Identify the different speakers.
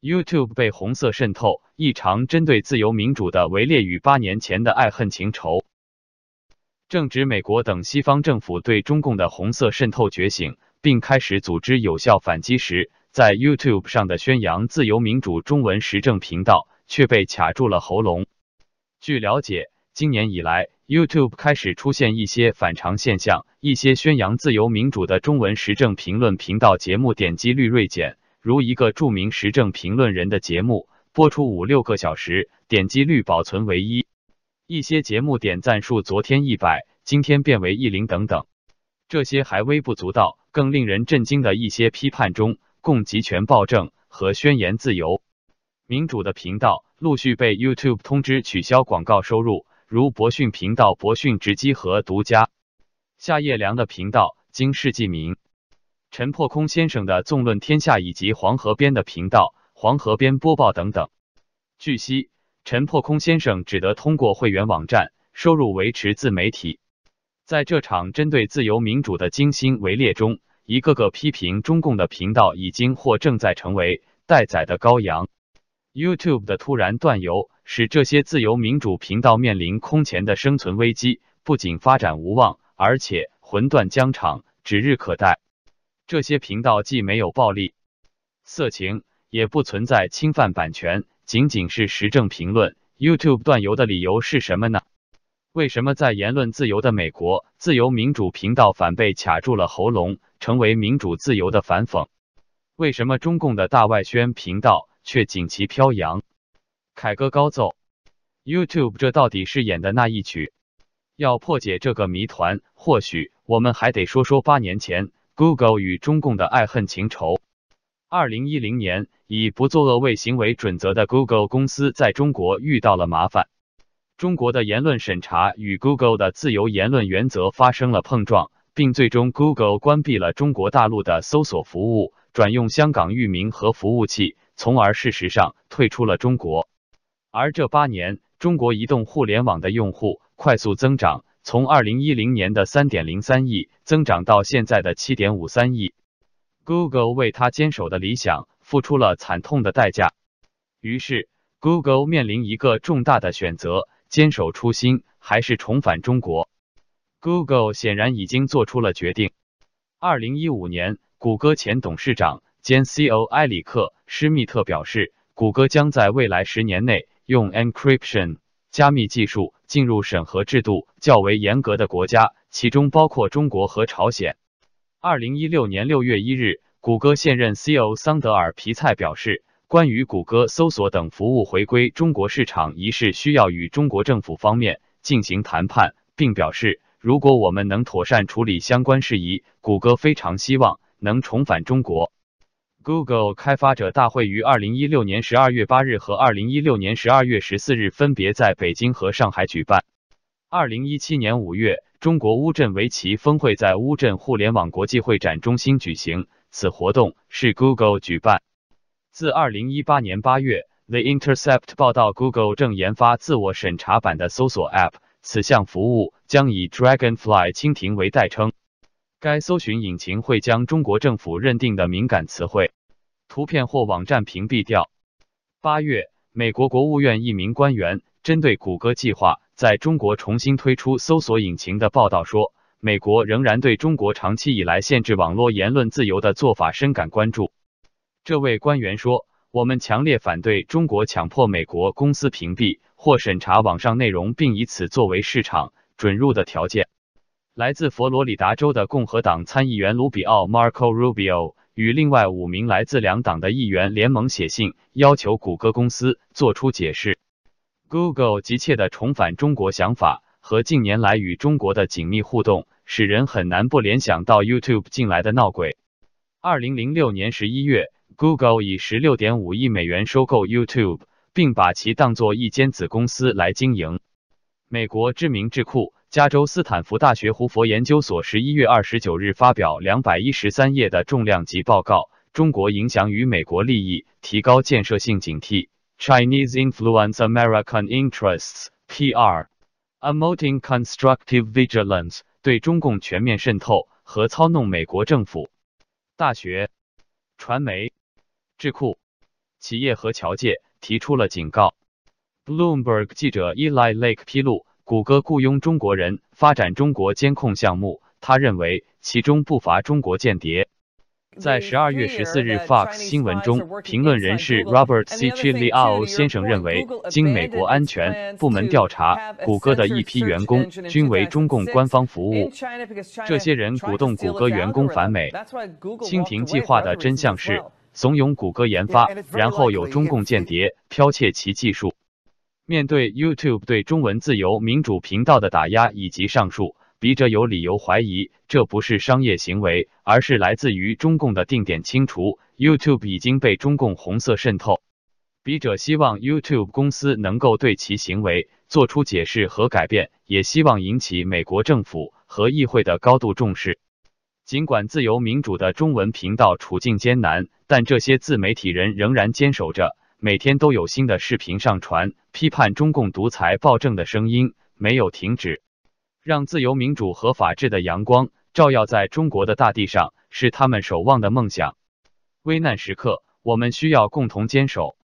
Speaker 1: YouTube 被红色渗透，一场针对自由民主的围猎与八年前的爱恨情仇。正值美国等西方政府对中共的红色渗透觉醒，并开始组织有效反击时，在 YouTube 上的宣扬自由民主中文时政频道却被卡住了喉咙。据了解，今年以来，YouTube 开始出现一些反常现象，一些宣扬自由民主的中文时政评论频道节目点击率锐减，如一个著名时政评论人的节目播出五六个小时，点击率保存为一。一些节目点赞数昨天一百，今天变为一零等等。这些还微不足道，更令人震惊的一些批判中共集权暴政和宣言自由民主的频道陆续被 YouTube 通知取消广告收入，如博讯频道、博讯直击和独家夏夜良的频道、经世纪名陈破空先生的纵论天下以及黄河边的频道黄河边播报等等。据悉。陈破空先生只得通过会员网站收入维持自媒体。在这场针对自由民主的精心围猎中，一个个批评中共的频道已经或正在成为待宰的羔羊。YouTube 的突然断油，使这些自由民主频道面临空前的生存危机，不仅发展无望，而且魂断疆场指日可待。这些频道既没有暴力、色情，也不存在侵犯版权。仅仅是时政评论，YouTube 断油的理由是什么呢？为什么在言论自由的美国，自由民主频道反被卡住了喉咙，成为民主自由的反讽？为什么中共的大外宣频道却锦旗飘扬，凯歌高奏？YouTube 这到底是演的那一曲？要破解这个谜团，或许我们还得说说八年前 Google 与中共的爱恨情仇。二零一零年，以不作恶为行为准则的 Google 公司在中国遇到了麻烦。中国的言论审查与 Google 的自由言论原则发生了碰撞，并最终 Google 关闭了中国大陆的搜索服务，转用香港域名和服务器，从而事实上退出了中国。而这八年，中国移动互联网的用户快速增长，从二零一零年的三点零三亿增长到现在的七点五三亿。Google 为他坚守的理想付出了惨痛的代价，于是 Google 面临一个重大的选择：坚守初心，还是重返中国？Google 显然已经做出了决定。二零一五年，谷歌前董事长兼 CEO 埃里克·施密特表示，谷歌将在未来十年内用 encryption 加密技术进入审核制度较为严格的国家，其中包括中国和朝鲜。二零一六年六月一日，谷歌现任 CEO 桑德尔皮蔡表示，关于谷歌搜索等服务回归中国市场一事，需要与中国政府方面进行谈判，并表示，如果我们能妥善处理相关事宜，谷歌非常希望能重返中国。Google 开发者大会于二零一六年十二月八日和二零一六年十二月十四日分别在北京和上海举办。二零一七年五月。中国乌镇围棋峰会在乌镇互联网国际会展中心举行，此活动是 Google 举办。自二零一八年八月，The Intercept 报道，Google 正研发自我审查版的搜索 App，此项服务将以 Dragonfly 蜻蜓为代称。该搜寻引擎会将中国政府认定的敏感词汇、图片或网站屏蔽掉。八月，美国国务院一名官员针对谷歌计划。在中国重新推出搜索引擎的报道说，美国仍然对中国长期以来限制网络言论自由的做法深感关注。这位官员说：“我们强烈反对中国强迫美国公司屏蔽或审查网上内容，并以此作为市场准入的条件。”来自佛罗里达州的共和党参议员卢比奥 （Marco Rubio） 与另外五名来自两党的议员联盟写信，要求谷歌公司作出解释。Google 急切的重返中国想法和近年来与中国的紧密互动，使人很难不联想到 YouTube 近来的闹鬼。二零零六年十一月，Google 以十六点五亿美元收购 YouTube，并把其当作一间子公司来经营。美国知名智库加州斯坦福大学胡佛研究所十一月二十九日发表两百一十三页的重量级报告：中国影响与美国利益，提高建设性警惕。Chinese influence American interests (PR), amounting constructive vigilance 对中共全面渗透和操弄美国政府。大学、传媒、智库、企业和侨界提出了警告。Bloomberg 记者 Eli Lake 披露，谷歌雇佣中国人发展中国监控项目，他认为其中不乏中国间谍。在十二月十四日 Fox 新闻中，评论人士 Robert C. Chiliao 先生认为，经美国安全部门调查，谷歌的一批员工均为中共官方服务。这些人鼓动谷歌员工反美。蜻蜓计划的真相是，怂恿谷歌研发，然后有中共间谍 剽窃其技术。面对 YouTube 对中文自由民主频道的打压以及上述。笔者有理由怀疑，这不是商业行为，而是来自于中共的定点清除。YouTube 已经被中共红色渗透。笔者希望 YouTube 公司能够对其行为做出解释和改变，也希望引起美国政府和议会的高度重视。尽管自由民主的中文频道处境艰难，但这些自媒体人仍然坚守着，每天都有新的视频上传，批判中共独裁暴政的声音没有停止。让自由民主和法治的阳光照耀在中国的大地上，是他们守望的梦想。危难时刻，我们需要共同坚守。